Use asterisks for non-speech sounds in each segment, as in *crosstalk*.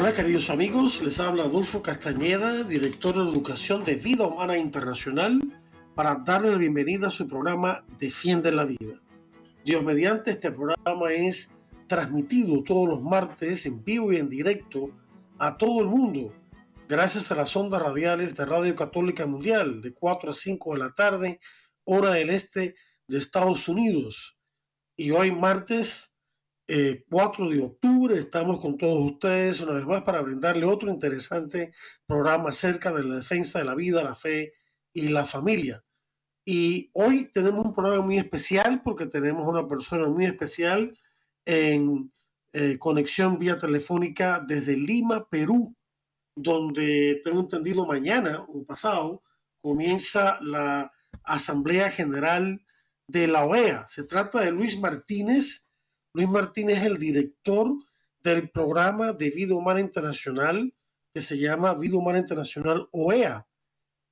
Hola queridos amigos, les habla Adolfo Castañeda, director de Educación de Vida Humana Internacional, para darle la bienvenida a su programa Defiende la Vida. Dios mediante este programa es transmitido todos los martes en vivo y en directo a todo el mundo, gracias a las ondas radiales de Radio Católica Mundial de 4 a 5 de la tarde, hora del este de Estados Unidos. Y hoy martes 4 eh, de octubre estamos con todos ustedes una vez más para brindarle otro interesante programa acerca de la defensa de la vida, la fe y la familia. Y hoy tenemos un programa muy especial porque tenemos una persona muy especial en eh, conexión vía telefónica desde Lima, Perú, donde tengo entendido mañana o pasado comienza la Asamblea General de la OEA. Se trata de Luis Martínez, Luis Martínez es el director del programa de vida humana internacional que se llama Vida Humana Internacional OEA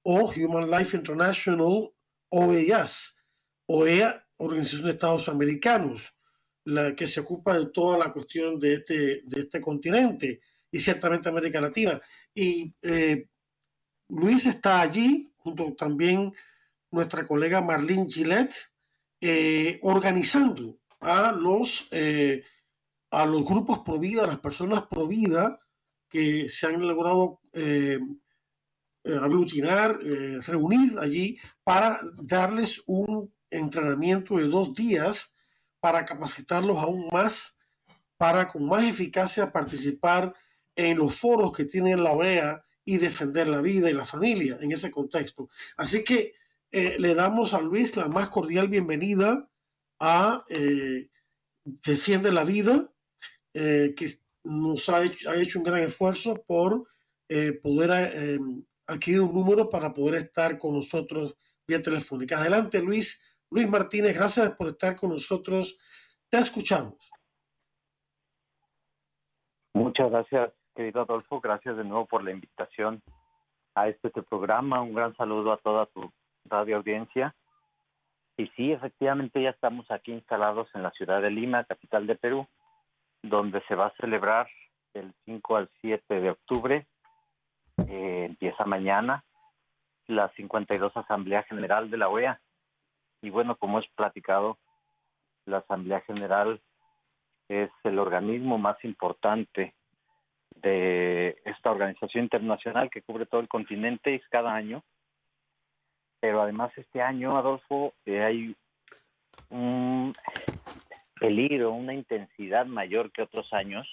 o Human Life International OEAS, OEA, Organización de Estados Americanos, la que se ocupa de toda la cuestión de este, de este continente y ciertamente América Latina. Y eh, Luis está allí, junto también nuestra colega Marlene Gillette, eh, organizando a los, eh, a los grupos pro vida, a las personas pro vida que se han logrado eh, eh, aglutinar, reunir allí para darles un entrenamiento de dos días para capacitarlos aún más, para con más eficacia participar en los foros que tiene la OEA y defender la vida y la familia en ese contexto. Así que le damos a Luis la más cordial bienvenida a eh, Defiende la Vida, eh, que nos ha hecho, ha hecho, un gran esfuerzo por eh, poder adquirir un número para poder estar con nosotros vía telefónica. Adelante, Luis. Luis Martínez, gracias por estar con nosotros. Te escuchamos. Muchas gracias, querido Adolfo. Gracias de nuevo por la invitación a este, este programa. Un gran saludo a toda tu radio audiencia. Y sí, efectivamente ya estamos aquí instalados en la ciudad de Lima, capital de Perú, donde se va a celebrar del 5 al 7 de octubre, eh, empieza mañana, la 52 Asamblea General de la OEA. Y bueno, como es platicado, la Asamblea General es el organismo más importante de esta organización internacional que cubre todo el continente y cada año pero además este año, Adolfo, eh, hay un peligro, una intensidad mayor que otros años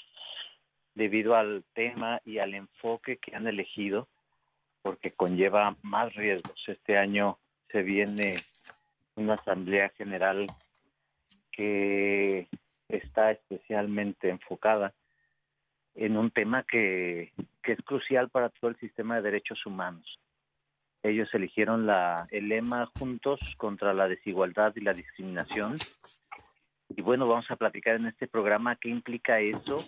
debido al tema y al enfoque que han elegido, porque conlleva más riesgos. Este año se viene una asamblea general que está especialmente enfocada en un tema que, que es crucial para todo el sistema de derechos humanos ellos eligieron el lema Juntos contra la desigualdad y la discriminación. Y bueno, vamos a platicar en este programa qué implica eso.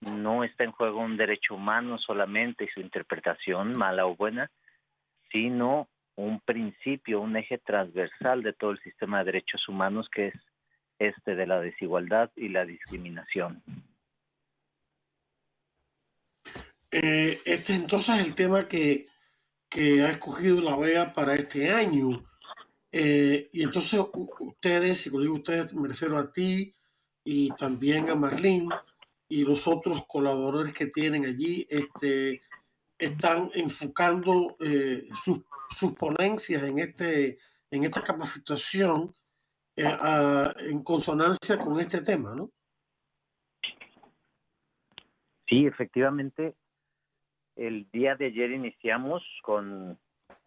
No está en juego un derecho humano solamente y su interpretación, mala o buena, sino un principio, un eje transversal de todo el sistema de derechos humanos que es este de la desigualdad y la discriminación. Eh, este entonces el tema que que ha escogido la OEA para este año. Eh, y entonces ustedes, y cuando digo ustedes me refiero a ti y también a Marlene y los otros colaboradores que tienen allí, este, están enfocando eh, sus, sus, ponencias en, este, en esta capacitación eh, en consonancia con este tema, ¿no? Sí, efectivamente, el día de ayer iniciamos con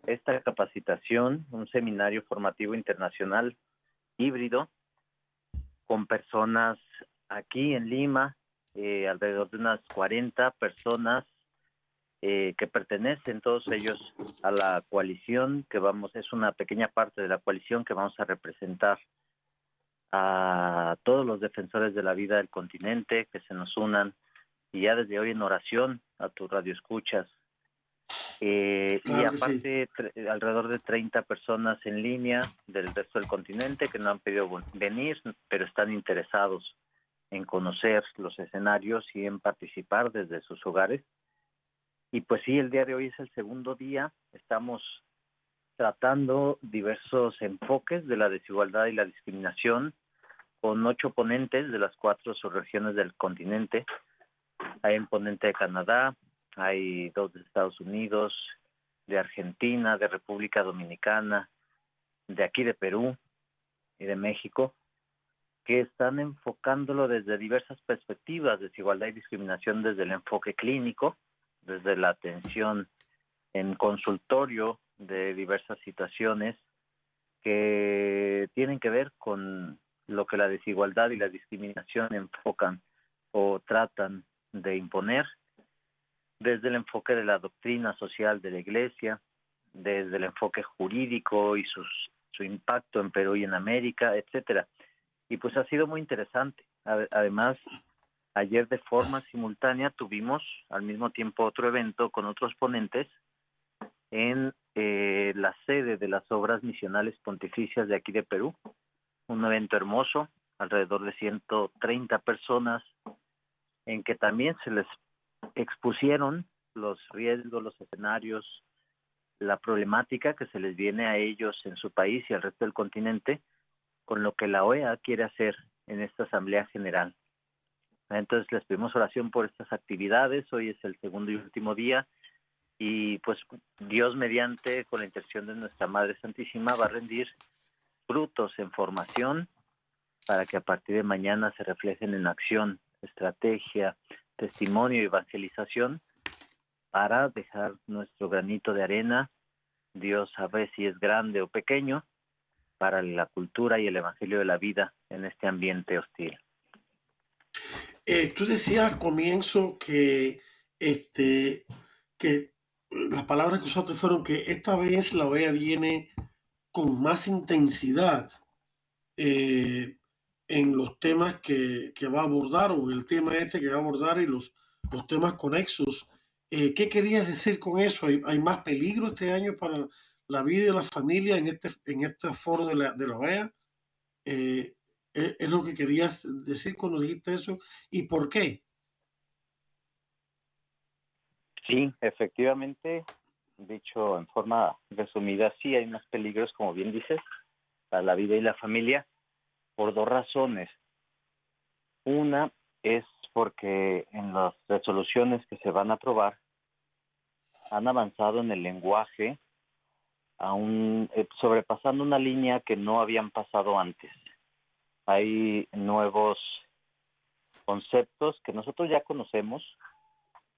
esta capacitación, un seminario formativo internacional híbrido con personas aquí en Lima eh, alrededor de unas 40 personas eh, que pertenecen todos ellos a la coalición que vamos, es una pequeña parte de la coalición que vamos a representar a todos los defensores de la vida del continente que se nos unan y ya desde hoy en oración a tu radio escuchas. Eh, y aparte, alrededor de 30 personas en línea del resto del continente que no han pedido venir, pero están interesados en conocer los escenarios y en participar desde sus hogares. Y pues sí, el día de hoy es el segundo día. Estamos tratando diversos enfoques de la desigualdad y la discriminación con ocho ponentes de las cuatro subregiones del continente. Hay un ponente de Canadá, hay dos de Estados Unidos, de Argentina, de República Dominicana, de aquí de Perú y de México, que están enfocándolo desde diversas perspectivas, desigualdad y discriminación desde el enfoque clínico, desde la atención en consultorio de diversas situaciones que tienen que ver con lo que la desigualdad y la discriminación enfocan o tratan de imponer desde el enfoque de la doctrina social de la Iglesia, desde el enfoque jurídico y sus, su impacto en Perú y en América, etcétera. Y pues ha sido muy interesante. Además, ayer de forma simultánea tuvimos al mismo tiempo otro evento con otros ponentes en eh, la sede de las obras misionales pontificias de aquí de Perú. Un evento hermoso, alrededor de 130 personas, en que también se les expusieron los riesgos, los escenarios, la problemática que se les viene a ellos en su país y al resto del continente con lo que la OEA quiere hacer en esta Asamblea General. Entonces les pedimos oración por estas actividades. Hoy es el segundo y último día y pues Dios mediante, con la intención de nuestra Madre Santísima, va a rendir frutos en formación para que a partir de mañana se reflejen en acción, estrategia, testimonio y evangelización para dejar nuestro granito de arena. Dios sabe si es grande o pequeño para la cultura y el evangelio de la vida en este ambiente hostil. Eh, tú decías al comienzo que, este, que las palabras que usaste fueron que esta vez la OEA viene con más intensidad eh, en los temas que, va a abordar o el tema este que va a abordar y los, los temas conexos. Eh, ¿Qué querías decir con eso? ¿Hay, más peligro este año para la vida y la familia en este, en este foro de la, de la OEA? Eh, ¿es, lo que querías decir cuando dijiste eso? ¿Y por qué? Sí, efectivamente, dicho en forma resumida, sí hay más peligros, como bien dices, para la vida y la familia por dos razones. Una es porque en las resoluciones que se van a aprobar han avanzado en el lenguaje aún eh, sobrepasando una línea que no habían pasado antes. Hay nuevos conceptos que nosotros ya conocemos.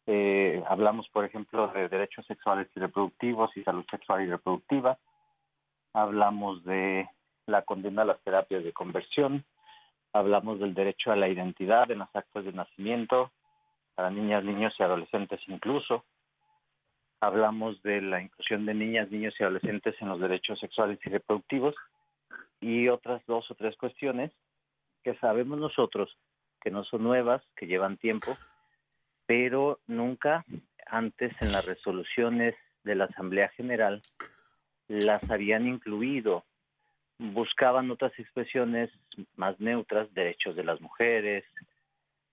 Eh, hablamos, por ejemplo, de derechos sexuales y reproductivos y salud sexual y reproductiva. Hablamos de la condena a las terapias de conversión, hablamos del derecho a la identidad en los actos de nacimiento, para niñas, niños y adolescentes incluso. Hablamos de la inclusión de niñas, niños y adolescentes en los derechos sexuales y reproductivos y otras dos o tres cuestiones que sabemos nosotros que no son nuevas, que llevan tiempo, pero nunca antes en las resoluciones de la Asamblea General las habían incluido buscaban otras expresiones más neutras, derechos de las mujeres,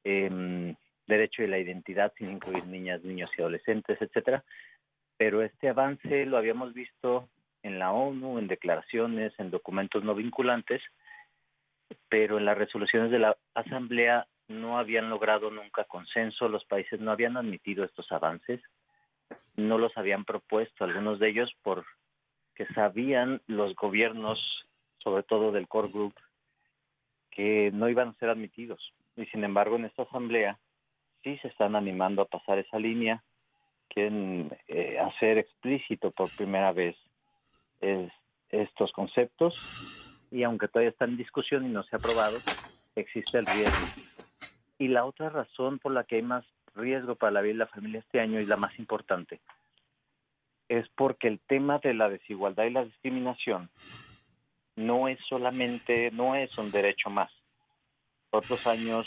eh, derecho de la identidad sin incluir niñas, niños y adolescentes, etcétera. Pero este avance lo habíamos visto en la ONU, en declaraciones, en documentos no vinculantes, pero en las resoluciones de la Asamblea no habían logrado nunca consenso, los países no habían admitido estos avances, no los habían propuesto, algunos de ellos porque sabían los gobiernos sobre todo del core group, que no iban a ser admitidos. Y sin embargo, en esta asamblea sí se están animando a pasar esa línea, quieren eh, hacer explícito por primera vez estos conceptos y aunque todavía está en discusión y no se ha aprobado, existe el riesgo Y la otra razón por la que hay más riesgo para la vida y la familia este año y la más importante es porque el tema de la desigualdad y la discriminación no es solamente, no es un derecho más. Otros años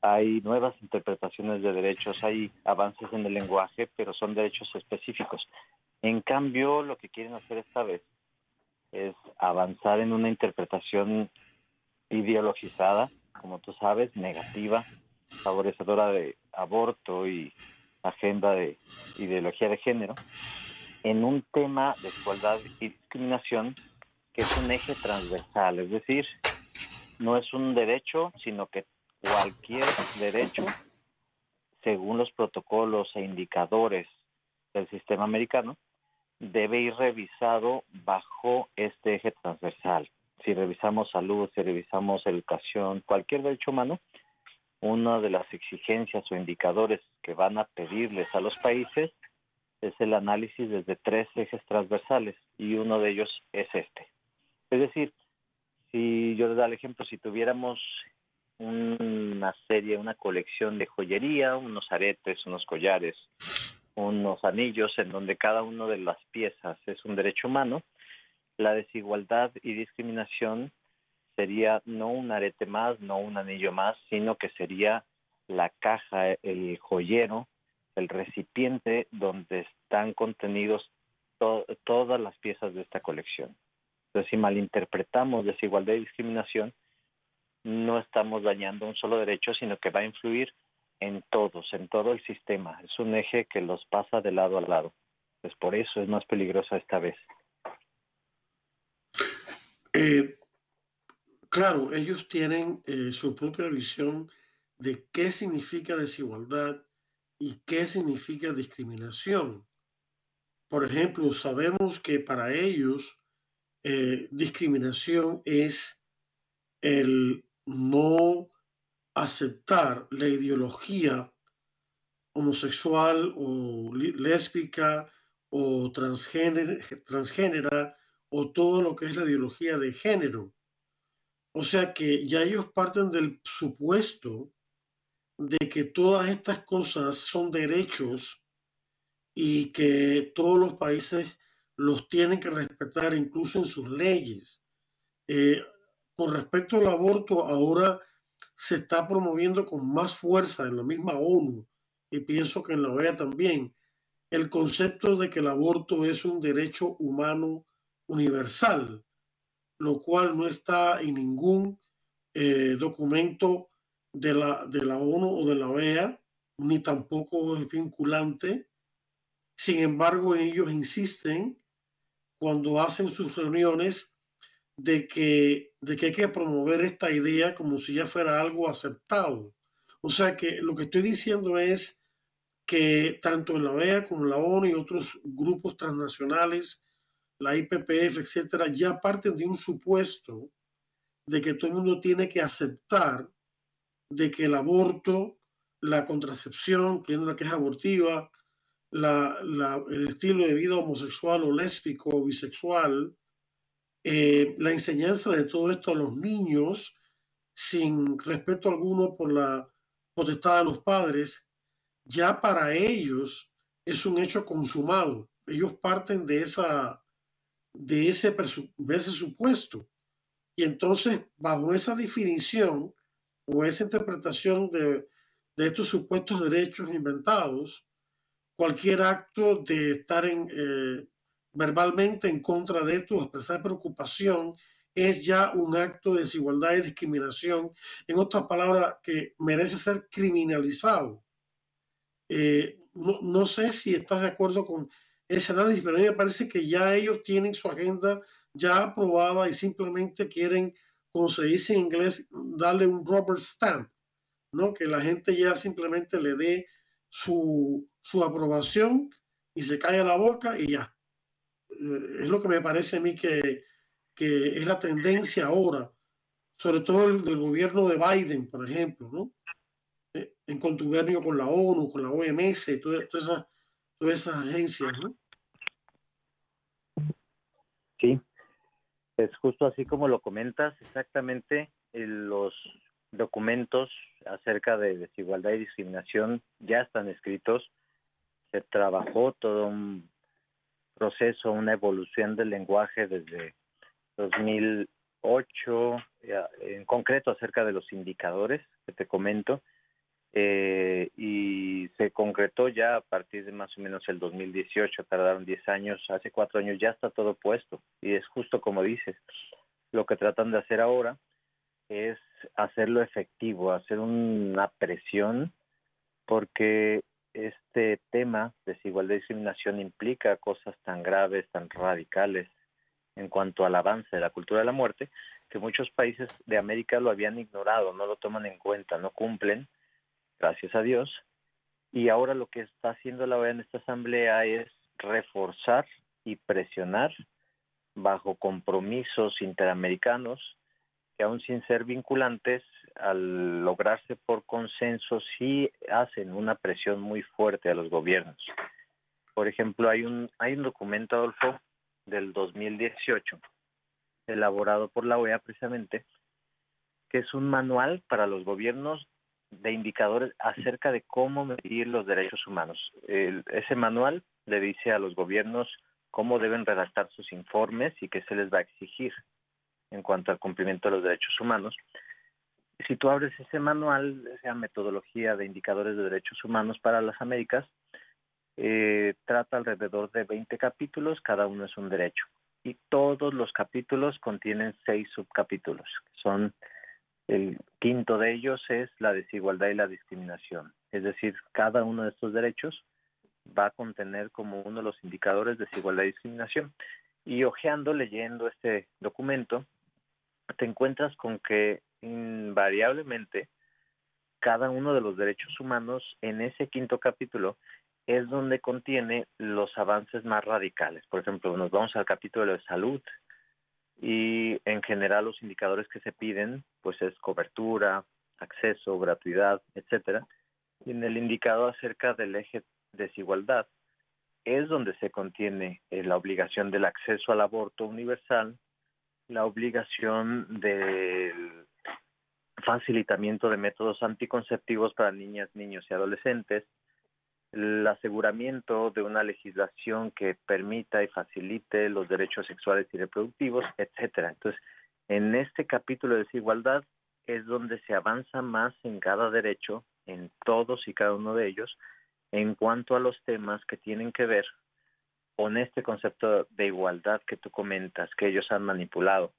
hay nuevas interpretaciones de derechos, hay avances en el lenguaje, pero son derechos específicos. En cambio, lo que quieren hacer esta vez es avanzar en una interpretación ideologizada, como tú sabes, negativa, favorecedora de aborto y agenda de ideología de género, en un tema de igualdad y discriminación que es un eje transversal, es decir, no es un derecho, sino que cualquier derecho, según los protocolos e indicadores del sistema americano, debe ir revisado bajo este eje transversal. Si revisamos salud, si revisamos educación, cualquier derecho humano, una de las exigencias o indicadores que van a pedirles a los países es el análisis desde tres ejes transversales y uno de ellos es este. Es decir, si yo les da el ejemplo, si tuviéramos una serie, una colección de joyería, unos aretes, unos collares, unos anillos, en donde cada una de las piezas es un derecho humano, la desigualdad y discriminación sería no un arete más, no un anillo más, sino que sería la caja, el joyero, el recipiente donde están contenidos todas las piezas de esta colección. Si malinterpretamos desigualdad y discriminación, no estamos dañando un solo derecho, sino que va a influir en todos, en todo el sistema. Es un eje que los pasa de lado a lado. Pues por eso es más peligrosa esta vez. Eh, claro, ellos tienen eh, su propia visión de qué significa desigualdad y qué significa discriminación. Por ejemplo, sabemos que para ellos eh, discriminación es el no aceptar la ideología homosexual o lésbica o transgénera o todo lo que es la ideología de género. O sea que ya ellos parten del supuesto de que todas estas cosas son derechos y que todos los países los tienen que respetar incluso en sus leyes. Eh, con respecto al aborto, ahora se está promoviendo con más fuerza en la misma ONU y pienso que en la OEA también el concepto de que el aborto es un derecho humano universal, lo cual no está en ningún eh, documento de la, de la ONU o de la OEA, ni tampoco es vinculante. Sin embargo, ellos insisten cuando hacen sus reuniones de que, de que hay que promover esta idea como si ya fuera algo aceptado. O sea que lo que estoy diciendo es que tanto en la OEA como en la ONU y otros grupos transnacionales, la IPPF, etcétera, ya parten de un supuesto de que todo el mundo tiene que aceptar de que el aborto, la contracepción, que es es abortiva, la, el estilo de vida homosexual o lésbico o bisexual, eh, la enseñanza de todo esto a los niños sin respeto alguno por la potestad de los padres, ya para ellos es un hecho consumado. Ellos parten de, esa, de, ese, de ese supuesto. Y entonces, bajo esa definición o esa interpretación de, de estos supuestos derechos inventados, cualquier acto de estar eh, verbalmente en contra de esto, expresar preocupación, es ya un acto de desigualdad y discriminación. En otras palabras, que merece ser criminalizado. Eh, no, sé si estás de acuerdo con ese análisis, pero a mí me parece que ya ellos tienen su agenda ya aprobada y simplemente quieren, como se dice en inglés, darle un rubber stamp, ¿no? Que la gente ya simplemente le dé su, su aprobación y se calla la boca y ya. Eh, es lo que me parece a mí que, que es la tendencia ahora, sobre todo el del gobierno de Biden, por ejemplo, ¿no? Eh, en contubernio con la ONU, con la OMS, todas, esas, todas esas agencias, ¿no? Sí, es justo así como lo comentas, exactamente los documentos acerca de desigualdad y discriminación ya están escritos. Se trabajó todo un proceso, una evolución del lenguaje desde 2008, en concreto acerca de los indicadores que te comento, eh, y se concretó ya a partir de más o menos el 2018, tardaron 10 años, hace cuatro años ya está todo puesto, y es justo como dices, lo que tratan de hacer ahora es hacerlo efectivo, hacer una presión, porque este tema, desigualdad y discriminación, implica cosas tan graves, tan radicales en cuanto al avance de la cultura de la muerte, que muchos países de América lo habían ignorado, no lo toman en cuenta, no cumplen, gracias a Dios. Y ahora lo que está haciendo la OEA en esta asamblea es reforzar y presionar bajo compromisos interamericanos que aún sin ser vinculantes, al lograrse por consenso, sí hacen una presión muy fuerte a los gobiernos. Por ejemplo, hay un, hay un documento, Adolfo, del 2018, elaborado por la OEA precisamente, que es un manual para los gobiernos de indicadores acerca de cómo medir los derechos humanos. ese manual le dice a los gobiernos cómo deben redactar sus informes y qué se les va a exigir en cuanto al cumplimiento de los derechos humanos. Si tú abres ese manual, esa metodología de indicadores de derechos humanos para las Américas, eh, trata alrededor de 20 capítulos, cada uno es un derecho. Y todos los capítulos contienen seis subcapítulos. Son el quinto de ellos es la desigualdad y la discriminación. Es decir, cada uno de estos derechos va a contener como uno de los indicadores de desigualdad y discriminación. Y hojeando, leyendo este documento, te encuentras con que invariablemente cada uno de los derechos humanos en ese quinto capítulo es donde contiene los avances más radicales. Por ejemplo, nos vamos al capítulo de salud y en general los indicadores que se piden pues es cobertura, acceso, gratuidad, etcétera. Y en el indicador acerca del eje desigualdad es donde se contiene eh, la obligación del acceso al aborto universal, la obligación del facilitamiento de métodos anticonceptivos para niñas, niños y adolescentes, el aseguramiento de una legislación que permita y facilite los derechos sexuales y reproductivos, etcétera. Entonces, en este capítulo de desigualdad es donde se avanza más en cada derecho, en todos y cada uno de ellos, en cuanto a los temas que tienen que ver con este concepto de igualdad que tú comentas, que ellos han manipulado.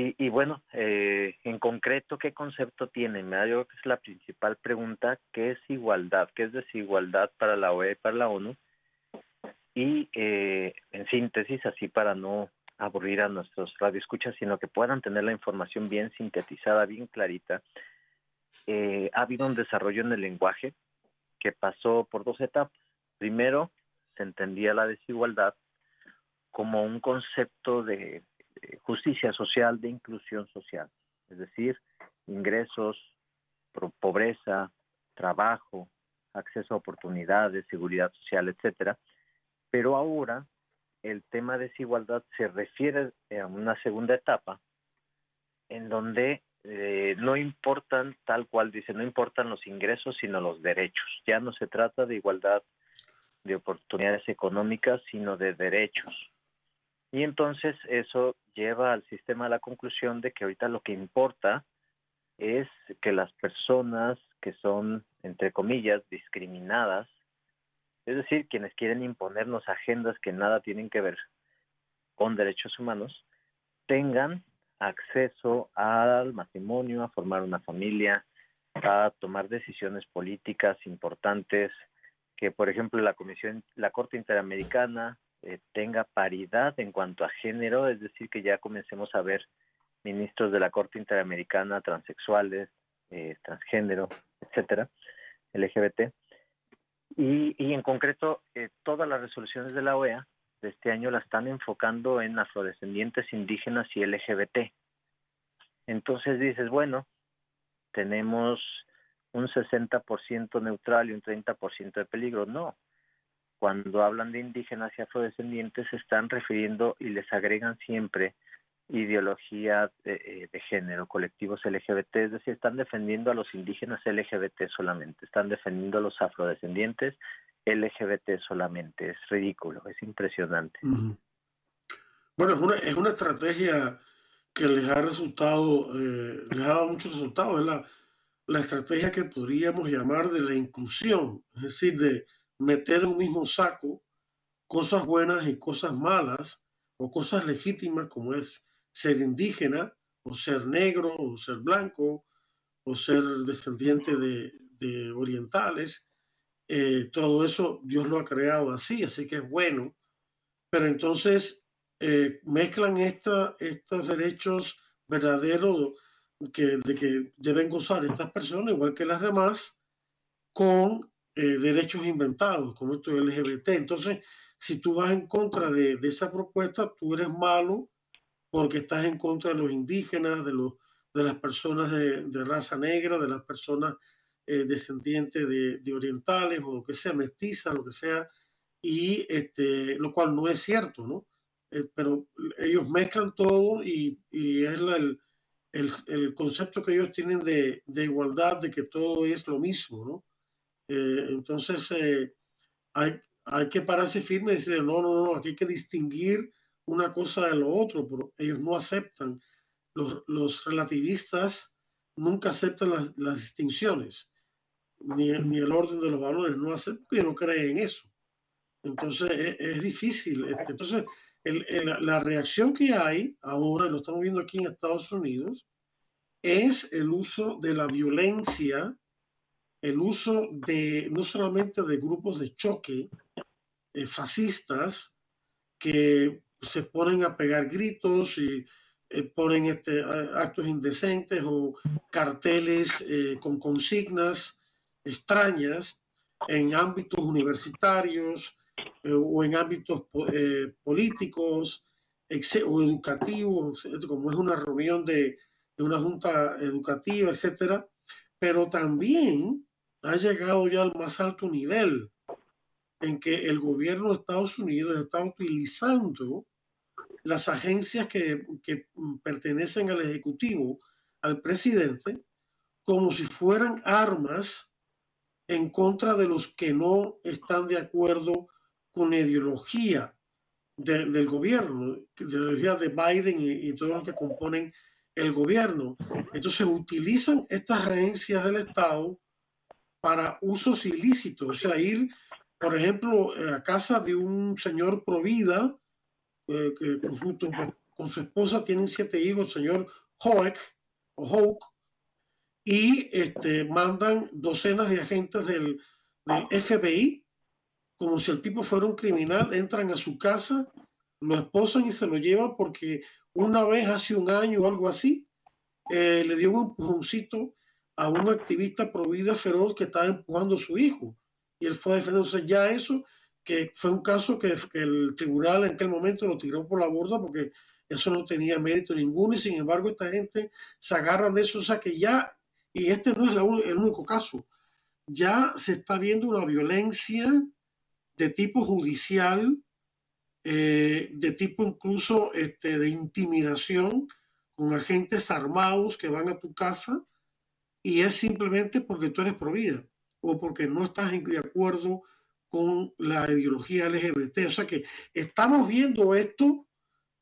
Y, bueno, eh, en concreto, ¿qué concepto tienen? Yo creo que es la principal pregunta, ¿qué es igualdad? ¿Qué es desigualdad para la OEA y para la ONU? Y eh, en síntesis, así para no aburrir a nuestros radioescuchas, sino que puedan tener la información bien sintetizada, bien clarita, eh, ha habido un desarrollo en el lenguaje que pasó por dos etapas. Primero, se entendía la desigualdad como un concepto de justicia social, de inclusión social, es decir, ingresos, pobreza, trabajo, acceso a oportunidades, seguridad social, etcétera. Pero ahora el tema de desigualdad se refiere a una segunda etapa en donde eh, no importan, tal cual dice, no importan los ingresos, sino los derechos. Ya no se trata de igualdad de oportunidades económicas, sino de derechos. Y entonces eso lleva al sistema a la conclusión de que ahorita lo que importa es que las personas que son, entre comillas, discriminadas, es decir, quienes quieren imponernos agendas que nada tienen que ver con derechos humanos, tengan acceso al matrimonio, a formar una familia, a tomar decisiones políticas importantes, que por ejemplo la Comisión, la Corte Interamericana eh, tenga paridad en cuanto a género, es decir, que ya comencemos a ver ministros de la Corte Interamericana transexuales, eh, transgénero, etcétera, LGBT. Y, en concreto, eh, todas las resoluciones de la OEA de este año la están enfocando en afrodescendientes, indígenas y LGBT. Entonces dices, bueno, tenemos un 60% neutral y un 30% de peligro. No, cuando hablan de indígenas y afrodescendientes se están refiriendo y les agregan siempre ideología de, género, colectivos LGBT, es decir, están defendiendo a los indígenas LGBT solamente, están defendiendo a los afrodescendientes LGBT solamente, es ridículo, es impresionante. Bueno, es una, es una estrategia que les ha resultado, eh, les ha dado muchos resultados, es la, la estrategia que podríamos llamar de la inclusión, es decir, de meter en un mismo saco cosas buenas y cosas malas, o cosas legítimas como es ser indígena, o ser negro, o ser blanco, o ser descendiente de, orientales. Eh, todo eso Dios lo ha creado así, así que es bueno. Pero entonces eh, mezclan esta, estos derechos verdaderos que, de que deben gozar estas personas, igual que las demás, con eh, derechos inventados, como esto LGBT. Entonces, si tú vas en contra de, de, esa propuesta, tú eres malo porque estás en contra de los indígenas, de, los, de las personas de, de raza negra, de las personas eh, descendientes de, de, orientales o lo que sea, mestizas, lo que sea, y este, lo cual no es cierto, ¿no? Eh, pero ellos mezclan todo y, y es la, el, el, el, concepto que ellos tienen de, de, igualdad, de que todo es lo mismo, ¿no? Eh, entonces, eh, hay, hay que pararse firme y decir, no, no, no, aquí hay que distinguir una cosa de lo otro, pero ellos no aceptan. Los, los relativistas nunca aceptan las, las distinciones, ni, ni, el orden de los valores, no aceptan porque no creen en eso. Entonces, es, es difícil. Este, entonces, el, el, la reacción que hay ahora, lo estamos viendo aquí en Estados Unidos, es el uso de la violencia, el uso de no solamente de grupos de choque eh, fascistas que se ponen a pegar gritos y eh, ponen este, actos indecentes o carteles eh, con consignas extrañas en ámbitos universitarios, o en ámbitos políticos o educativos, como es una reunión de, de una junta educativa, etcétera, pero también ha llegado ya al más alto nivel en que el gobierno de Estados Unidos está utilizando las agencias que, pertenecen al Ejecutivo, al presidente, como si fueran armas en contra de los que no están de acuerdo con ideología de, del gobierno, de la ideología de Biden y, y todo lo que componen el gobierno. Entonces utilizan estas agencias del Estado para usos ilícitos, o sea, ir, por ejemplo, a casa de un señor provida, eh, que junto con su esposa tienen siete hijos, el señor Hoek, o Hoek, y este, mandan docenas de agentes del, del FBI como si el tipo fuera un criminal, entran a su casa, lo esposan y se lo llevan porque una vez hace un año o algo así, eh, le dio un empujoncito a un activista pro vida feroz que estaba empujando a su hijo. Y él fue defendiéndose ya eso, que fue un caso que, el tribunal en aquel momento lo tiró por la borda porque eso no tenía mérito ninguno y sin embargo esta gente se agarran de eso, o sea que ya, y este no es el único caso, ya se está viendo una violencia de tipo judicial, eh, de tipo incluso este, de intimidación, con agentes armados que van a tu casa, y es simplemente porque tú eres pro vida o porque no estás de acuerdo con la ideología LGBT. O sea que estamos viendo esto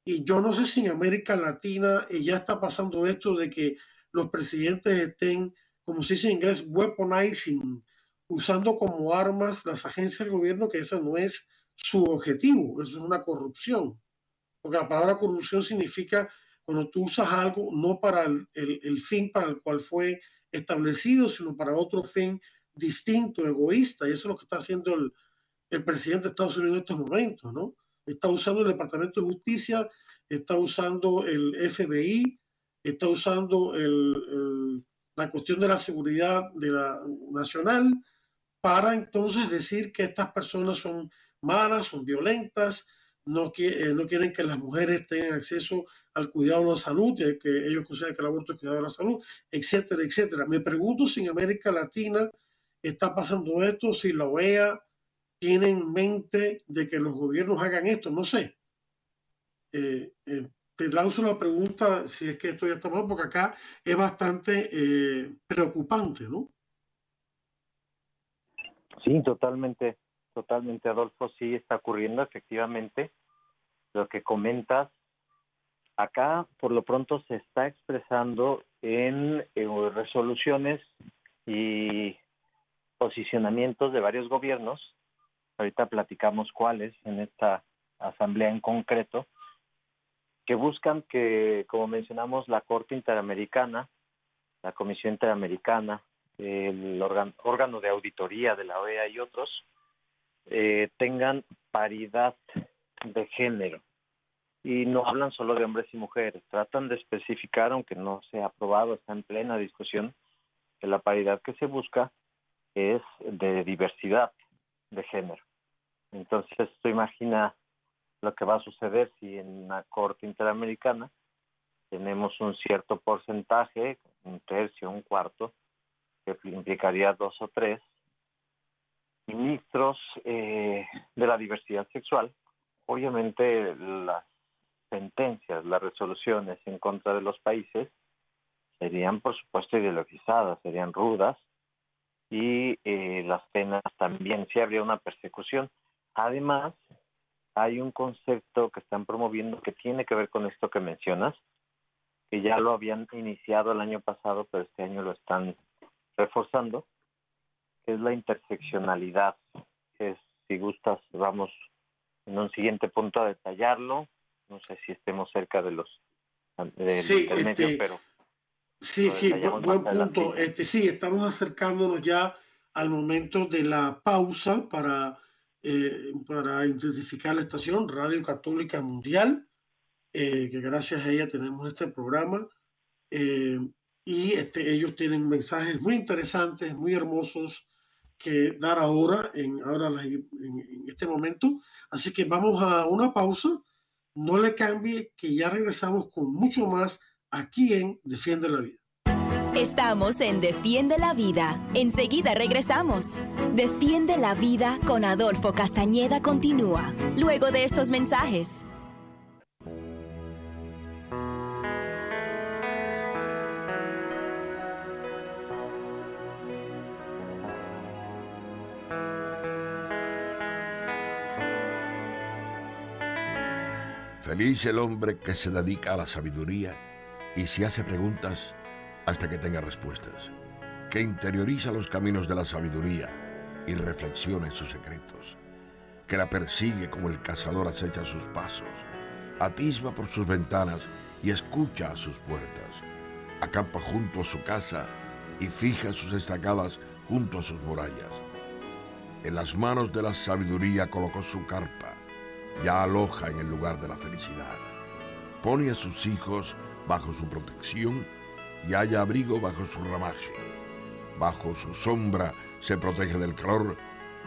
y yo no sé si en América Latina eh, ya está pasando esto de que los presidentes estén, como se dice en inglés, weaponizing usando como armas las agencias del gobierno, que ese no es su objetivo, eso es una corrupción. Porque la palabra corrupción significa cuando tú usas algo no para el, el, el fin para el cual fue establecido, sino para otro fin distinto, egoísta. Y eso es lo que está haciendo el, el presidente de Estados Unidos en estos momentos, ¿no? Está usando el Departamento de Justicia, está usando el FBI, está usando el, el, la cuestión de la seguridad de la nacional, para entonces decir que estas personas son malas, son violentas, no, eh, no quieren que las mujeres tengan acceso al cuidado de la salud, que ellos consideran que el aborto es cuidado de la salud, etcétera, etcétera. Me pregunto si en América Latina está pasando esto, si la OEA tiene en mente de que los gobiernos hagan esto, no sé. Eh, eh, te lanzo una pregunta, si es que esto ya está mal, porque acá es bastante eh, preocupante, ¿no? Sí, totalmente, totalmente, Adolfo, sí está ocurriendo efectivamente lo que comentas. Acá, por lo pronto, se está expresando en resoluciones y posicionamientos de varios gobiernos. Ahorita platicamos cuáles en esta asamblea en concreto, que buscan que, como mencionamos, la Corte Interamericana, la Comisión Interamericana, el órgano, de auditoría de la OEA y otros, eh, tengan paridad de género. Y no hablan solo de hombres y mujeres, tratan de especificar, aunque no se ha aprobado, está en plena discusión, que la paridad que se busca es de diversidad de género. Entonces, tú imagina lo que va a suceder si en la Corte Interamericana tenemos un cierto porcentaje, un tercio, un cuarto, que implicaría dos o tres ministros eh, de la diversidad sexual. Obviamente las sentencias, las resoluciones en contra de los países serían, por supuesto, ideologizadas, serían rudas y eh, las penas también, sí habría una persecución. Además, hay un concepto que están promoviendo que tiene que ver con esto que mencionas, que ya lo habían iniciado el año pasado, pero este año lo están reforzando, que es la interseccionalidad. Es, si gustas, vamos en un siguiente punto a detallarlo. No sé si estemos cerca de los sí, este, pero sí, sí, buen, punto. Este, sí, estamos acercándonos ya al momento de la pausa para eh, para identificar la estación Radio Católica Mundial, eh, que gracias a ella tenemos este programa. Eh, y este, ellos tienen mensajes muy interesantes, muy hermosos que dar ahora, en, ahora en, este momento. Así que vamos a una pausa. No le cambie, que ya regresamos con mucho más aquí en Defiende la Vida. Estamos en Defiende la Vida. Enseguida regresamos. Defiende la Vida con Adolfo Castañeda continúa, luego de estos mensajes. Feliz el hombre que se dedica a la sabiduría y se hace preguntas hasta que tenga respuestas, que interioriza los caminos de la sabiduría y reflexiona en sus secretos, que la persigue como el cazador acecha sus pasos, atisba por sus ventanas y escucha a sus puertas, acampa junto a su casa y fija sus estacadas junto a sus murallas. En las manos de la sabiduría colocó su carpa, ya aloja en el lugar de la felicidad. Pone a sus hijos bajo su protección y haya abrigo bajo su ramaje. Bajo su sombra se protege del calor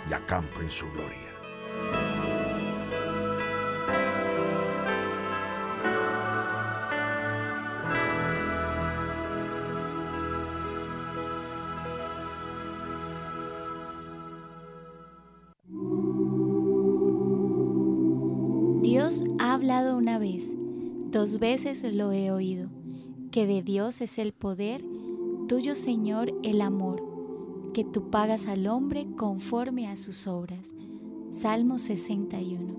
y acampa en su gloria. Veces lo he oído que de Dios es el poder, tuyo Señor el amor, que tú pagas al hombre conforme a sus obras. Salmo 61.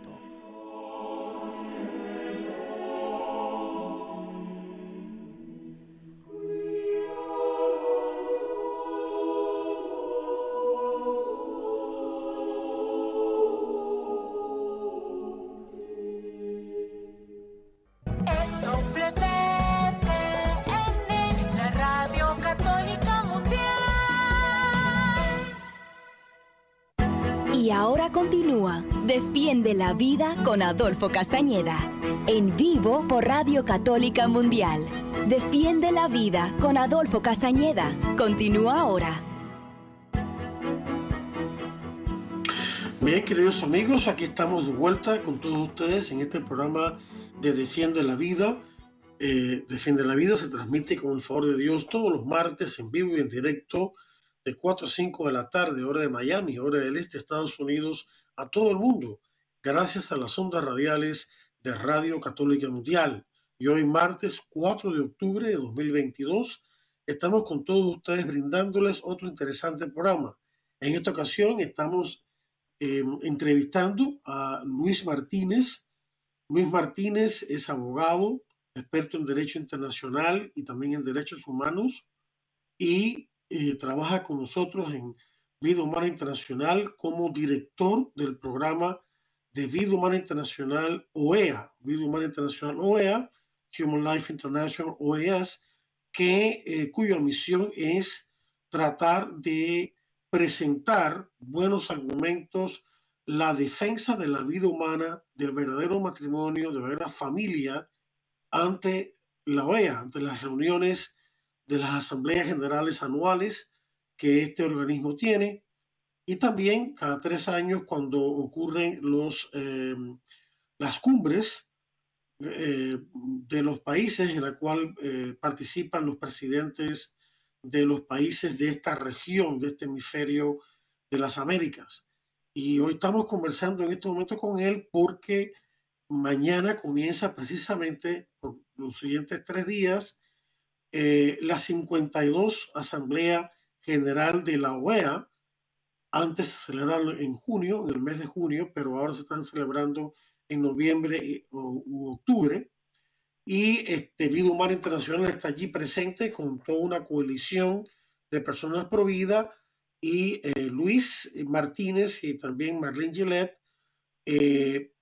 Vida con Adolfo Castañeda. En vivo por Radio Católica Mundial. Defiende la Vida con Adolfo Castañeda. Continúa ahora. Bien, queridos amigos, aquí estamos de vuelta con todos ustedes en este programa de Defiende la Vida. Eh, Defiende la Vida se transmite con el favor de Dios todos los martes en vivo y en directo de 4 a 5 de la tarde, hora de Miami, hora del este, Estados Unidos, a todo el mundo, gracias a las ondas radiales de Radio Católica Mundial. Y hoy, martes 4 de octubre de 2022, estamos con todos ustedes brindándoles otro interesante programa. En esta ocasión estamos em, entrevistando a Luis Martínez. Luis Martínez es abogado, experto en Derecho Internacional y también en Derechos Humanos y eh, trabaja con nosotros en Vida Humana Internacional como director del programa de Vida Humana Internacional OEA, Vida Humana Internacional OEA, Human Life International OES, que, eh, cuya misión es tratar de presentar buenos argumentos, la defensa de la vida humana, del verdadero matrimonio, de la verdadera familia ante la OEA, ante las reuniones de las asambleas generales anuales que este organismo tiene y también cada tres años cuando ocurren los, eh, las cumbres eh, de los países en la cual eh, participan los presidentes de los países de esta región, de este hemisferio de las Américas. Y hoy estamos conversando en este momento con él porque mañana comienza precisamente por los siguientes tres días eh, la 52 Asamblea General de la OEA. Antes se celebraron en junio, en el mes de junio, pero ahora se están celebrando en noviembre u octubre. Y este, Vida Humana Internacional está allí presente con toda una coalición de personas pro vida y eh, Luis Martínez y también Marlene Gillette eh,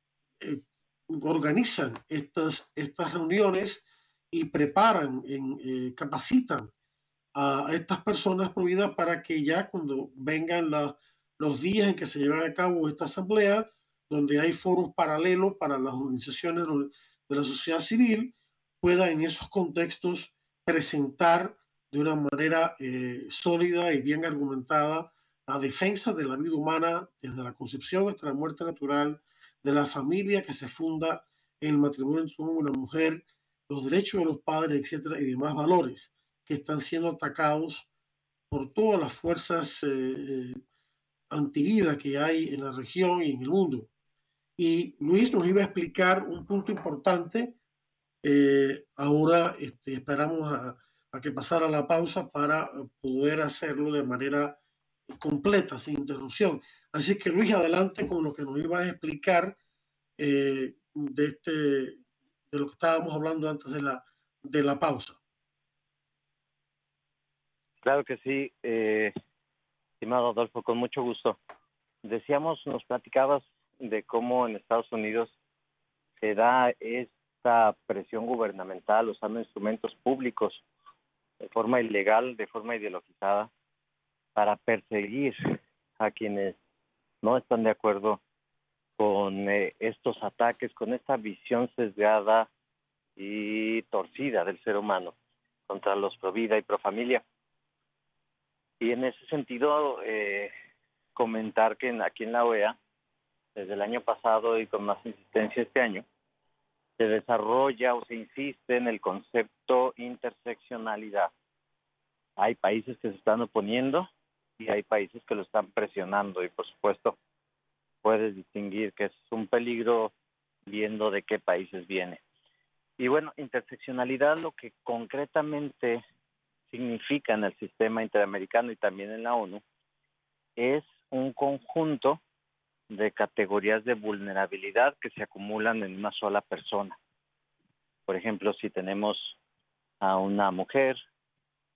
organizan estas, estas reuniones y preparan, en, eh, capacitan a estas personas por vida para que ya cuando vengan los días en que se llevan a cabo esta asamblea, donde hay foros paralelos para las organizaciones de la sociedad civil, pueda en esos contextos presentar de una manera eh, sólida y bien argumentada la defensa de la vida humana desde la concepción hasta la muerte natural, de la familia que se funda en el matrimonio entre una mujer, los derechos de los padres, etcétera, y demás valores que están siendo atacados por todas las fuerzas eh, eh, que hay en la región y en el mundo. Y Luis nos iba a explicar un punto importante. Eh, ahora este, esperamos a, a, que pasara la pausa para poder hacerlo de manera completa, sin interrupción. Así que Luis, adelante con lo que nos iba a explicar de este de lo que estábamos hablando antes de la, de la pausa. Claro que sí, eh, estimado Adolfo, con mucho gusto. Decíamos, nos platicabas de cómo en Estados Unidos se da esta presión gubernamental usando instrumentos públicos de forma ilegal, de forma ideologizada, para perseguir a quienes no están de acuerdo con eh, estos ataques, con esta visión sesgada y torcida del ser humano contra los pro vida y pro familia. Y en ese sentido, eh, comentar que aquí en la OEA, desde el año pasado y con más insistencia este año, se desarrolla o se insiste en el concepto interseccionalidad. Hay países que se están oponiendo y hay países que lo están presionando y por supuesto puedes distinguir que es un peligro viendo de qué países viene. Y bueno, interseccionalidad lo que concretamente significa en el sistema interamericano y también en la ONU es un conjunto de categorías de vulnerabilidad que se acumulan en una sola persona. Por ejemplo, si tenemos a una mujer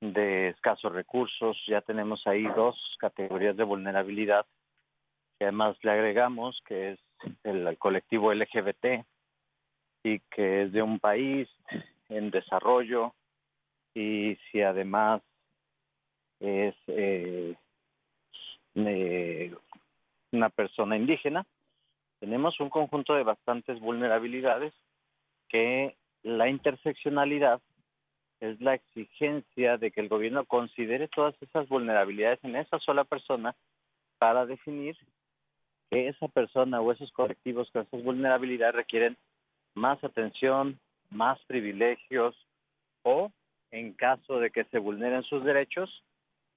de escasos recursos, ya tenemos ahí dos categorías de vulnerabilidad además le agregamos que es el, colectivo LGBT y que es de un país en desarrollo y si además es eh, una persona indígena, tenemos un conjunto de bastantes vulnerabilidades que la interseccionalidad es la exigencia de que el gobierno considere todas esas vulnerabilidades en esa sola persona para definir que esa persona o esos colectivos con esas vulnerabilidades requieren más atención, más privilegios o, en caso de que se vulneren sus derechos,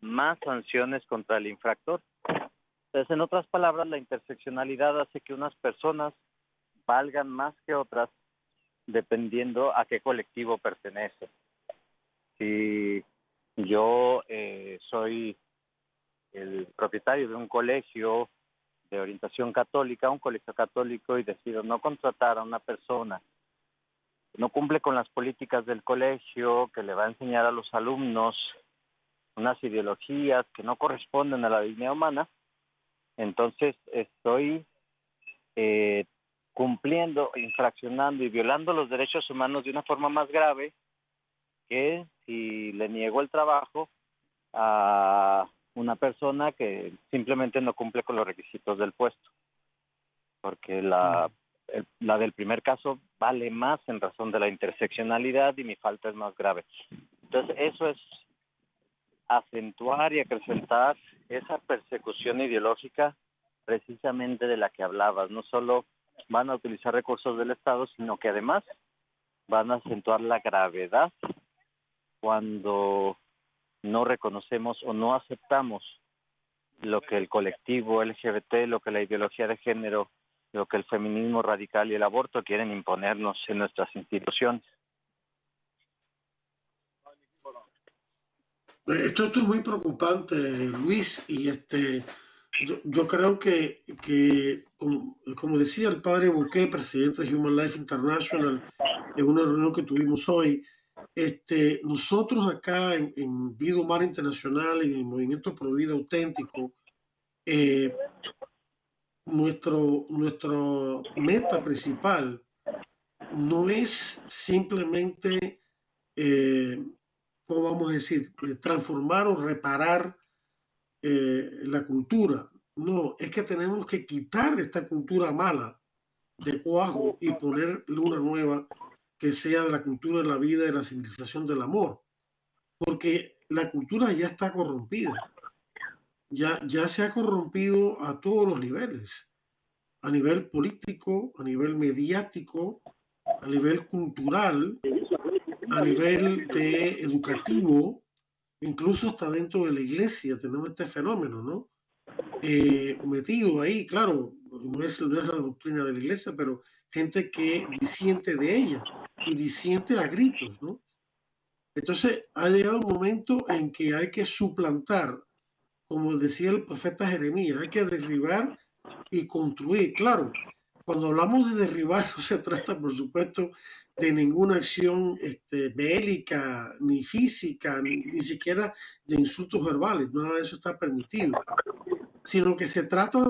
más sanciones contra el infractor. Entonces, en otras palabras, la interseccionalidad hace que unas personas valgan más que otras dependiendo a qué colectivo pertenece. Si yo eh, soy el propietario de un colegio de orientación católica, un colegio católico, y decido no contratar a una persona no cumple con las políticas del colegio, que le va a enseñar a los alumnos unas ideologías que no corresponden a la dignidad humana, entonces estoy eh, cumpliendo, infraccionando y violando los derechos humanos de una forma más grave que si le niego el trabajo a una persona que simplemente no cumple con los requisitos del puesto. Porque la, la del primer caso vale más en razón de la interseccionalidad y mi falta es más grave. Entonces, eso es acentuar y acrecentar esa persecución ideológica precisamente de la que hablabas. No solo van a utilizar recursos del Estado, sino que además van a acentuar la gravedad cuando no reconocemos o no aceptamos lo que el colectivo LGBT, lo que la ideología de género, lo que el feminismo radical y el aborto quieren imponernos en nuestras instituciones. Esto, es muy preocupante, Luis, y este, yo, creo que, que como, decía el padre Bouquet, presidente de Human Life International, en una reunión que tuvimos hoy, este, nosotros acá en, Vida Humana Internacional, en el Movimiento Pro Vida Auténtico, eh, nuestro, nuestra meta principal no es simplemente, eh, ¿cómo vamos a decir?, eh, transformar o reparar la cultura. No, es que tenemos que quitar esta cultura mala de cuajo y ponerle una nueva que sea de la cultura de la vida, de la civilización del amor, porque la cultura ya está corrompida, ya, ya se ha corrompido a todos los niveles, a nivel político, a nivel mediático, a nivel cultural, a nivel de educativo, incluso hasta dentro de la iglesia tenemos este fenómeno, ¿no? Eh, metido ahí, claro, no es, no es la doctrina de la iglesia, pero gente que disiente de ella y disiente a gritos, ¿no? Entonces ha llegado un momento en que hay que suplantar, como decía el profeta Jeremías, hay que derribar y construir. Claro, cuando hablamos de derribar *laughs* no se trata, por supuesto, de ninguna acción este, bélica, ni física, ni, ni siquiera de insultos verbales, nada de eso está permitido, sino que se trata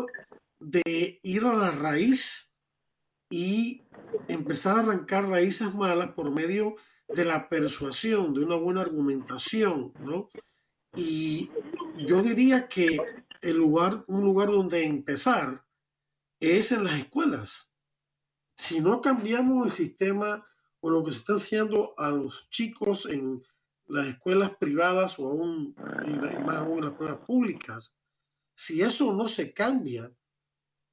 de ir a la raíz y empezar a arrancar raíces malas por medio de la persuasión, de una buena argumentación, ¿no? Y yo diría que el lugar, un lugar donde empezar es en las escuelas. Si no cambiamos el sistema o lo que se está haciendo a los chicos en las escuelas privadas o aún más aún en las escuelas públicas, si eso no se cambia,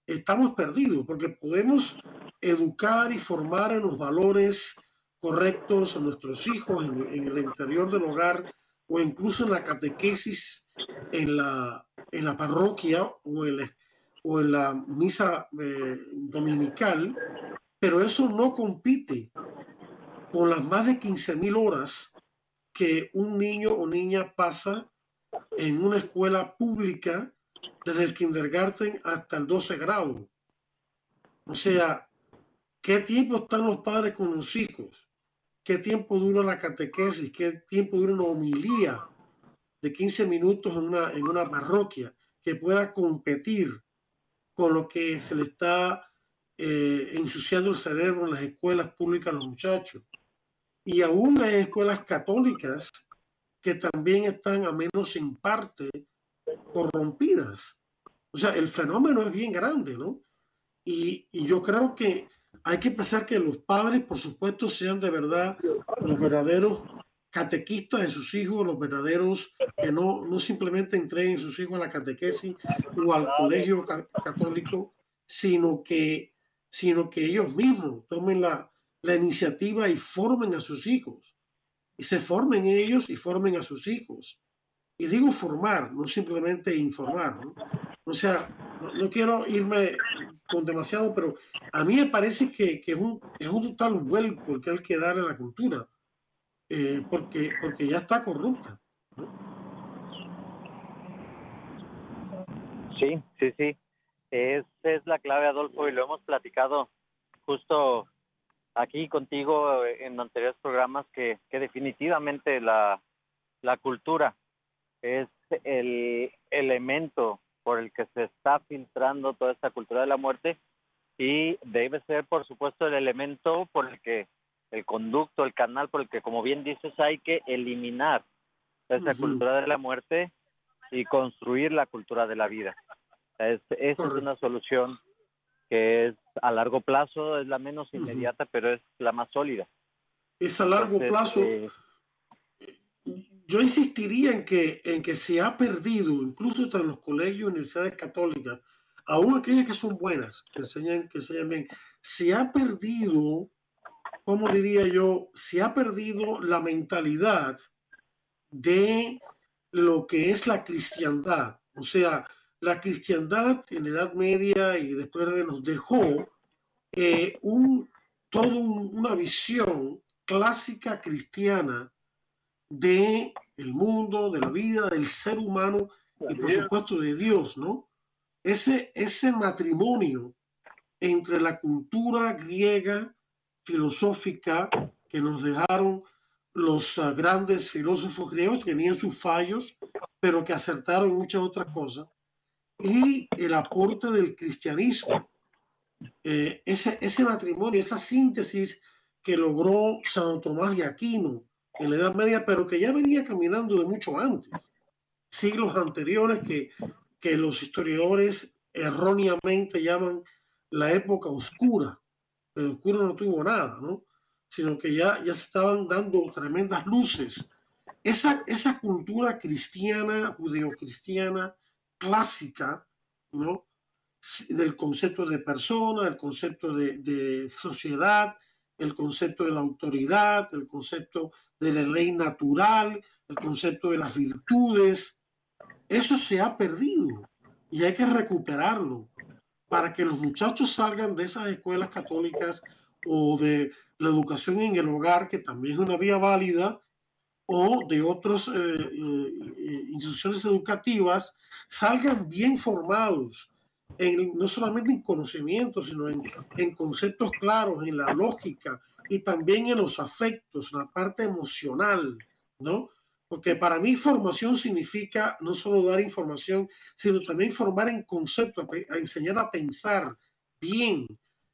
estamos perdidos, porque podemos educar y formar en los valores correctos a nuestros hijos en, el interior del hogar o incluso en la catequesis en la, en la parroquia o en la, o en la misa eh, dominical, pero eso no compite con las más de 15 mil horas que un niño o niña pasa en una escuela pública desde el kindergarten hasta el 12 grado. O sea, ¿qué tiempo están los padres con los hijos? ¿Qué tiempo dura la catequesis? ¿Qué tiempo dura una homilía de 15 minutos en una, en una parroquia que pueda competir con lo que se le está eh, ensuciando el cerebro en las escuelas públicas a los muchachos? Y aún hay escuelas católicas que también están, a menos en parte, corrompidas. O sea, el fenómeno es bien grande, ¿no? Y, y yo creo que hay que pensar que los padres, por supuesto, sean de verdad los verdaderos catequistas de sus hijos, los verdaderos que no, no simplemente entreguen sus hijos a la catequesis o al colegio católico, sino que, sino que ellos mismos tomen la, la iniciativa y formen a sus hijos. Y se formen ellos y formen a sus hijos. Y digo formar, no simplemente informar. ¿no? O sea, no, quiero irme demasiado, pero a mí me parece que, que es, un, es un total vuelco el que hay que darle a la cultura, eh, porque, porque ya está corrupta. Sí, sí, sí. Esa es la clave, Adolfo, y lo hemos platicado justo aquí contigo en anteriores programas que, que definitivamente la, la cultura es el elemento por el que se está filtrando toda esta cultura de la muerte y debe ser, por supuesto, el elemento por el que el conducto, el canal por el que, como bien dices, hay que eliminar esa cultura de la muerte y construir la cultura de la vida. Es, esa es una solución que es a largo plazo, es la menos inmediata, pero es la más sólida. Es a largo plazo. Eh, yo insistiría en que, en que se ha perdido, incluso en los colegios y universidades católicas, aún aquellas que son buenas, que enseñan, que enseñan bien, se ha perdido, ¿cómo diría yo? Se ha perdido la mentalidad de lo que es la cristiandad. O sea, la cristiandad en la Edad Media y después nos dejó eh, un, toda una visión clásica cristiana de el mundo, de la vida, del ser humano y por supuesto de Dios, ¿no? Ese, ese matrimonio entre la cultura griega filosófica que nos dejaron los ah, grandes filósofos griegos, que tenían sus fallos, pero que acertaron muchas otras cosas, y el aporte del cristianismo. Eh, ese, ese matrimonio, esa síntesis que logró San Tomás de Aquino, en la Edad Media, pero que ya venía caminando de mucho antes, siglos anteriores que, que los historiadores erróneamente llaman la época oscura, pero oscura no tuvo nada, ¿no? sino que ya, ya se estaban dando tremendas luces. Esa, esa cultura cristiana, judeocristiana, clásica, ¿no? del concepto de persona, el concepto de sociedad, el concepto de la autoridad, el concepto de la ley natural, el concepto de las virtudes. Eso se ha perdido y hay que recuperarlo para que los muchachos salgan de esas escuelas católicas o de la educación en el hogar, que también es una vía válida, o de otras eh, eh, instituciones educativas, salgan bien formados, no solamente en conocimiento, sino en, en conceptos claros, en la lógica y también en los afectos, la parte emocional, ¿no? Porque para mí formación significa no solo dar información, sino también formar en concepto, a, enseñar a pensar bien,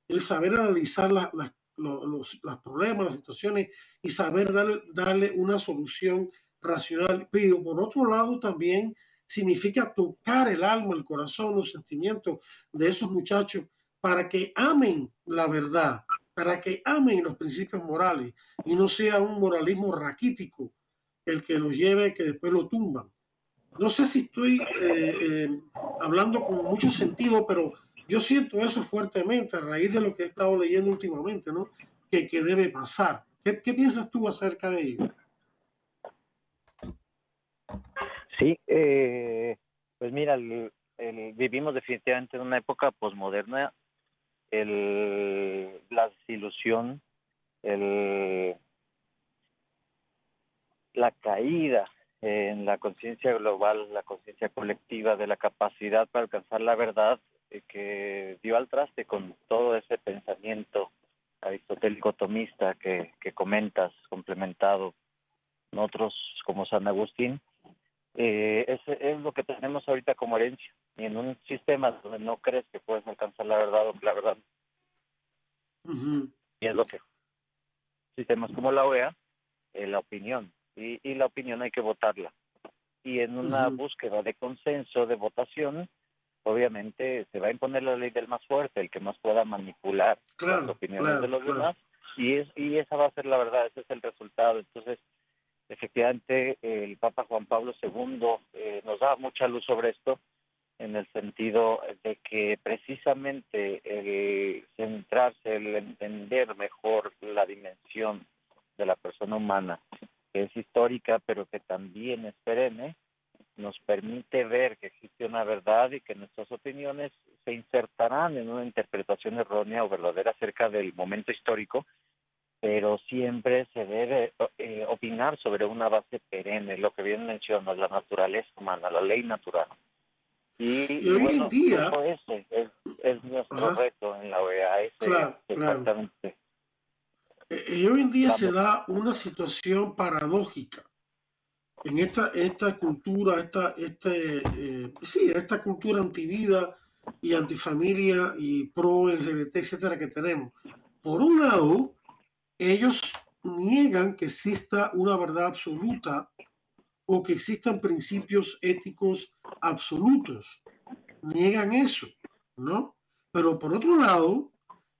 el saber analizar los, los, problemas, las situaciones y saber darle, darle una solución racional. Pero por otro lado también significa tocar el alma, el corazón, los sentimientos de esos muchachos para que amen la verdad, para que amen los principios morales y no sea un moralismo raquítico el que los lleve, que después lo tumban. No sé si estoy eh, eh, hablando con mucho sentido, pero yo siento eso fuertemente a raíz de lo que he estado leyendo últimamente, ¿no? Que, que debe pasar. ¿Qué, ¿Qué, piensas tú acerca de ello? Sí, eh, pues mira, vivimos definitivamente en una época posmoderna. El, la desilusión, el, la caída en la conciencia global, la conciencia colectiva de la capacidad para alcanzar la verdad eh, que dio al traste con todo ese pensamiento aristotélico tomista que, que comentas, complementado en otros como San Agustín, eh, ese es lo que tenemos ahorita como herencia. Y en un sistema donde no crees que puedes alcanzar la verdad o la verdad. Y es lo que. Sistemas como la OEA, eh, la opinión. Y, y, la opinión hay que votarla. Y en una búsqueda de consenso, de votación, obviamente se va a imponer la ley del más fuerte, el que más pueda manipular las opiniones de los demás, y, es, y esa va a ser la verdad, ese es el resultado. Entonces, efectivamente, el Papa Juan Pablo II eh, nos da mucha luz sobre esto, en el sentido de que precisamente el centrarse, el entender mejor la dimensión de la persona humana, que es histórica, pero que también es perenne, nos permite ver que existe una verdad y que nuestras opiniones se insertarán en una interpretación errónea o verdadera acerca del momento histórico, pero siempre se debe eh, opinar sobre una base perenne, lo que bien mencionas, la naturaleza humana, la ley natural. Y, hoy en día... Ese es, nuestro reto en la OEA, ese exactamente. Eh, y hoy en día se da una situación paradójica en esta, esta cultura, esta, este, eh, sí, esta cultura antivida y antifamilia y pro LGBT, etcétera, que tenemos. Por un lado, ellos niegan que exista una verdad absoluta o que existan principios éticos absolutos. Niegan eso, ¿no? Pero por otro lado,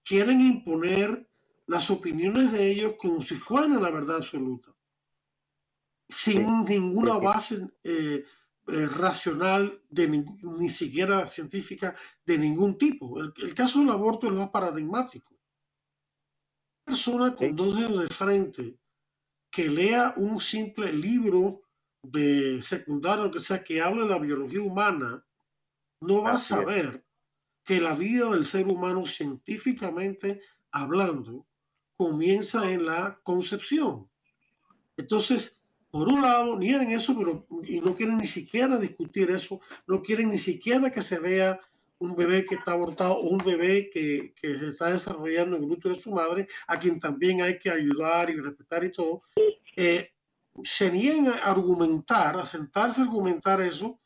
quieren imponer las opiniones de ellos como si fueran la verdad absoluta, sin ninguna base eh, eh, racional, de ni, siquiera científica, de ningún tipo. El, caso del aborto es más paradigmático. Persona con dos dedos de frente que lea un simple libro de secundario, que sea, que hable de la biología humana, no va a saber que la vida del ser humano científicamente hablando comienza en la concepción. Entonces, por un lado, niegan eso, pero y no quieren ni siquiera discutir eso, no quieren ni siquiera que se vea un bebé que está abortado o un bebé que, que se está desarrollando en el útero de su madre, a quien también hay que ayudar y respetar y todo. Eh, se niegan a argumentar, a sentarse a argumentar eso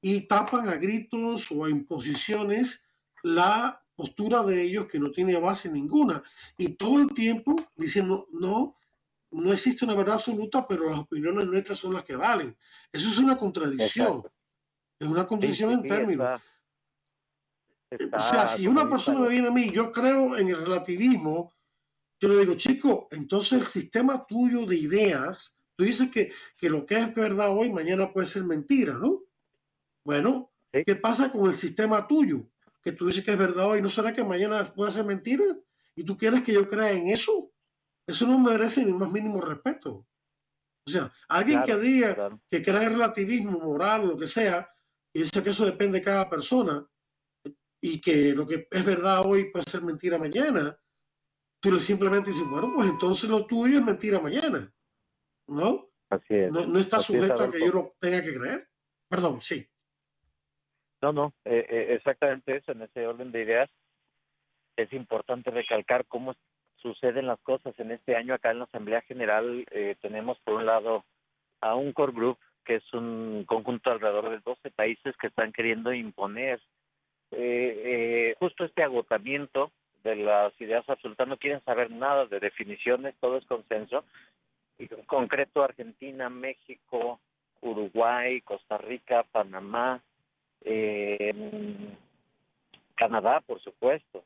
y tapan a gritos o a imposiciones la postura de ellos que no tiene base ninguna. Y todo el tiempo diciendo, no, no existe una verdad absoluta, pero las opiniones nuestras son las que valen. Eso es una contradicción. Es una contradicción en términos. O sea, si una persona me viene a mí, yo creo en el relativismo, yo le digo, chico, entonces el sistema tuyo de ideas, tú dices que, que lo que es verdad hoy, mañana puede ser mentira, ¿no? Bueno, ¿qué pasa con el sistema tuyo? que tú dices que es verdad hoy, ¿no será que mañana puede ser mentira? ¿Y tú quieres que yo crea en eso? Eso no merece ni más mínimo respeto. O sea, alguien que diga que crea en relativismo moral, lo que sea, y dice que eso depende de cada persona, y que lo que es verdad hoy puede ser mentira mañana, tú le simplemente dices, bueno, pues entonces lo tuyo es mentira mañana. ¿No? Así es. No, está sujeto a que yo lo tenga que creer. Perdón, sí. No, no, eh, eh, exactamente eso, en ese orden de ideas. Es importante recalcar cómo suceden las cosas. En este año acá en la Asamblea General eh, tenemos por un lado a un core group, que es un conjunto alrededor de 12 países que están queriendo imponer justo este agotamiento de las ideas absolutas. No quieren saber nada de definiciones, todo es consenso. Y en concreto Argentina, México, Uruguay, Costa Rica, Panamá, eh, Canadá, por supuesto,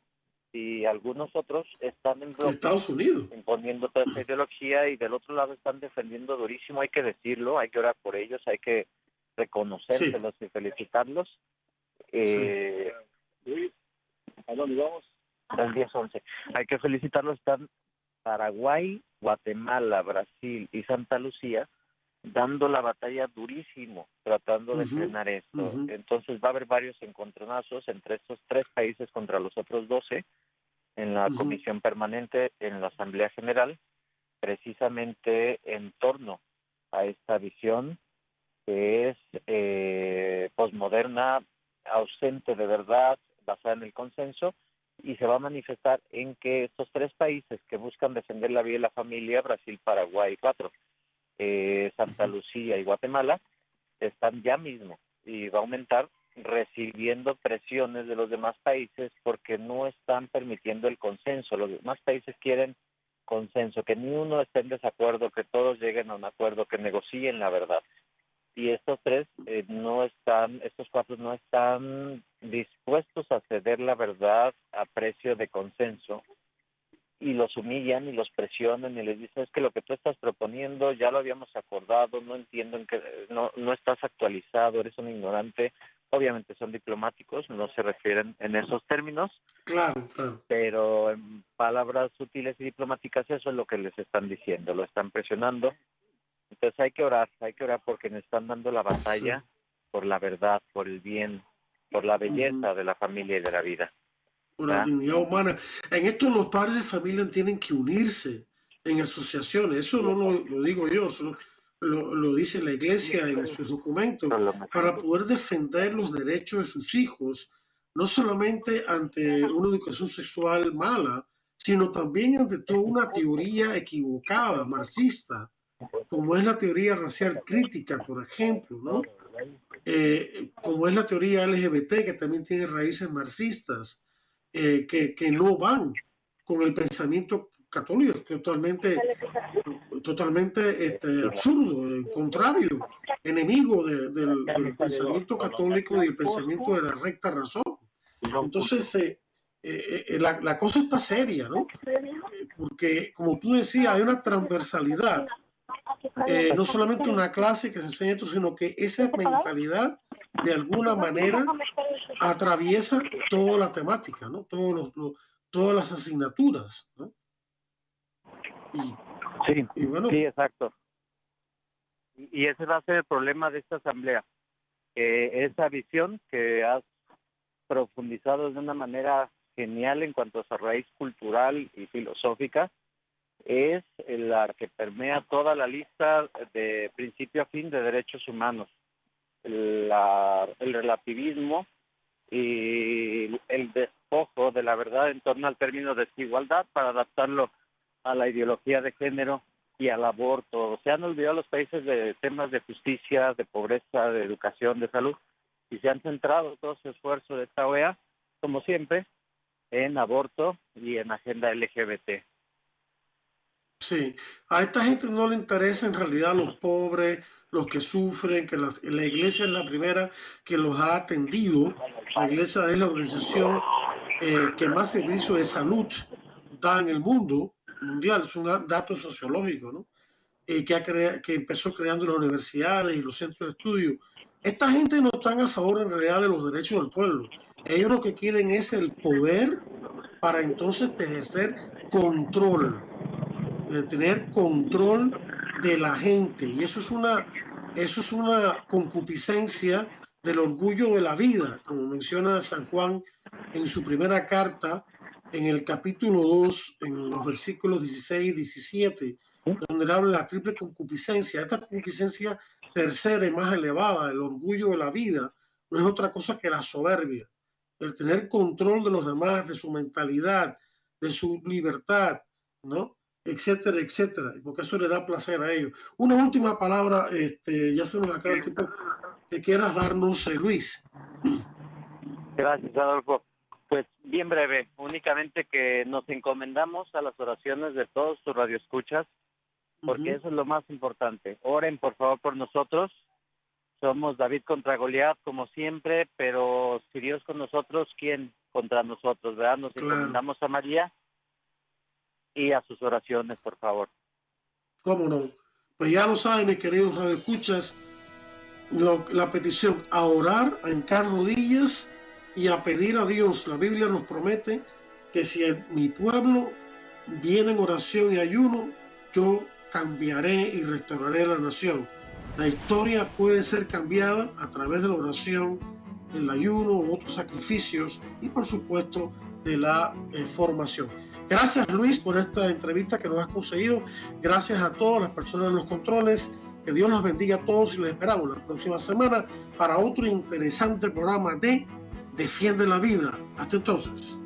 y algunos otros están en Estados Unidos imponiendo toda esta ideología y del otro lado están defendiendo durísimo, hay que decirlo, hay que orar por ellos, hay que reconocérselos y felicitarlos. Eh, ¿A dónde vamos? Al 10-11. Hay que felicitarlos, están Paraguay, Guatemala, Brasil y Santa Lucía dando la batalla durísimo, tratando de frenar esto. Entonces va a haber varios encontronazos entre estos tres países contra los otros doce en la comisión permanente, en la Asamblea General, precisamente en torno a esta visión que es eh, posmoderna, ausente de verdad, basada en el consenso, y se va a manifestar en que estos tres países que buscan defender la vida y la familia, Brasil, Paraguay, cuatro, eh, Santa Lucía y Guatemala están ya mismo y va a aumentar recibiendo presiones de los demás países porque no están permitiendo el consenso. Los demás países quieren consenso, que ni uno esté en desacuerdo, que todos lleguen a un acuerdo, que negocien la verdad. Y estos tres eh, no están, estos cuatro no están dispuestos a ceder la verdad a precio de consenso y los humillan y los presionan y les dicen es que lo que tú estás proponiendo ya lo habíamos acordado, no entiendo en que no, no estás actualizado, eres un ignorante. Obviamente son diplomáticos, no se refieren en esos términos. Claro, claro. Pero en palabras sutiles y diplomáticas eso es lo que les están diciendo, lo están presionando. Entonces hay que orar, hay que orar porque nos están dando la batalla por la verdad, por el bien, por la belleza de la familia y de la vida por la dignidad humana. En esto los padres de familia tienen que unirse en asociaciones. Eso no lo, digo yo, lo, dice la iglesia en sus documentos, para poder defender los derechos de sus hijos, no solamente ante una educación sexual mala, sino también ante toda una teoría equivocada, marxista, como es la teoría racial crítica, por ejemplo, ¿no? Eh, como es la teoría LGBT, que también tiene raíces marxistas. Eh, que, que, no van con el pensamiento católico, totalmente, totalmente este, absurdo, eh, contrario, enemigo del, pensamiento católico y del pensamiento de la recta razón. Entonces, eh, la, la, cosa está seria, ¿no? Porque, como tú decías, hay una transversalidad, no solamente una clase que se enseña esto, sino que esa mentalidad de alguna manera atraviesa toda la temática, ¿no? Todos los, todas las asignaturas, ¿no? sí, sí, exacto. Y ese va a ser el problema de esta asamblea. esa visión que has profundizado de una manera genial en cuanto a su raíz cultural y filosófica, es la que permea toda la lista de principio a fin de derechos humanos el relativismo y el despojo de la verdad en torno al término desigualdad para adaptarlo a la ideología de género y al aborto. Se han olvidado los países de temas de justicia, de pobreza, de educación, de salud, y se han centrado todo su esfuerzo de esta OEA, como siempre, en aborto y en agenda LGBT. Sí, a esta gente no le interesa en realidad los pobres, los que sufren, que la, iglesia es la primera que los ha atendido. La iglesia es la organización eh, que más servicio de salud da en el mundo mundial, es un dato sociológico, ¿no? Eh, que, ha que empezó creando las universidades y los centros de estudio. Esta gente no está a favor en realidad de los derechos del pueblo. Ellos lo que quieren es el poder para entonces ejercer control, de tener control de la gente. Y eso es una, eso es una concupiscencia del orgullo de la vida, como menciona San Juan en su primera carta, en el capítulo 2, en los versículos 16 y 17, donde habla de la triple concupiscencia. Esta concupiscencia tercera y más elevada, el orgullo de la vida, no es otra cosa que la soberbia, el tener control de los demás, de su mentalidad, de su libertad, ¿no? Etcétera, etcétera, porque eso le da placer a ellos. Una última palabra, este, ya se nos acaba el tiempo, que quieras darnos, eh, Luis. Gracias, Adolfo. Pues bien breve, únicamente que nos encomendamos a las oraciones de todos sus radioescuchas, porque eso es lo más importante. Oren, por favor, por nosotros. Somos David contra Goliat, como siempre, pero si Dios con nosotros, ¿quién contra nosotros? ¿Verdad? Nos encomendamos a María y a sus oraciones, por favor. ¿Cómo no? Pues ya lo saben, mis queridos radioescuchas, la petición a orar, a hincar rodillas y a pedir a Dios. La Biblia nos promete que si mi pueblo viene en oración y ayuno, yo cambiaré y restauraré la nación. La historia puede ser cambiada a través de la oración, el ayuno, otros sacrificios y por supuesto de la eh, formación. Gracias Luis por esta entrevista que nos has conseguido. Gracias a todas las personas en los controles. Que Dios los bendiga a todos y les esperamos la próxima semana para otro interesante programa de Defiende la Vida. Hasta entonces.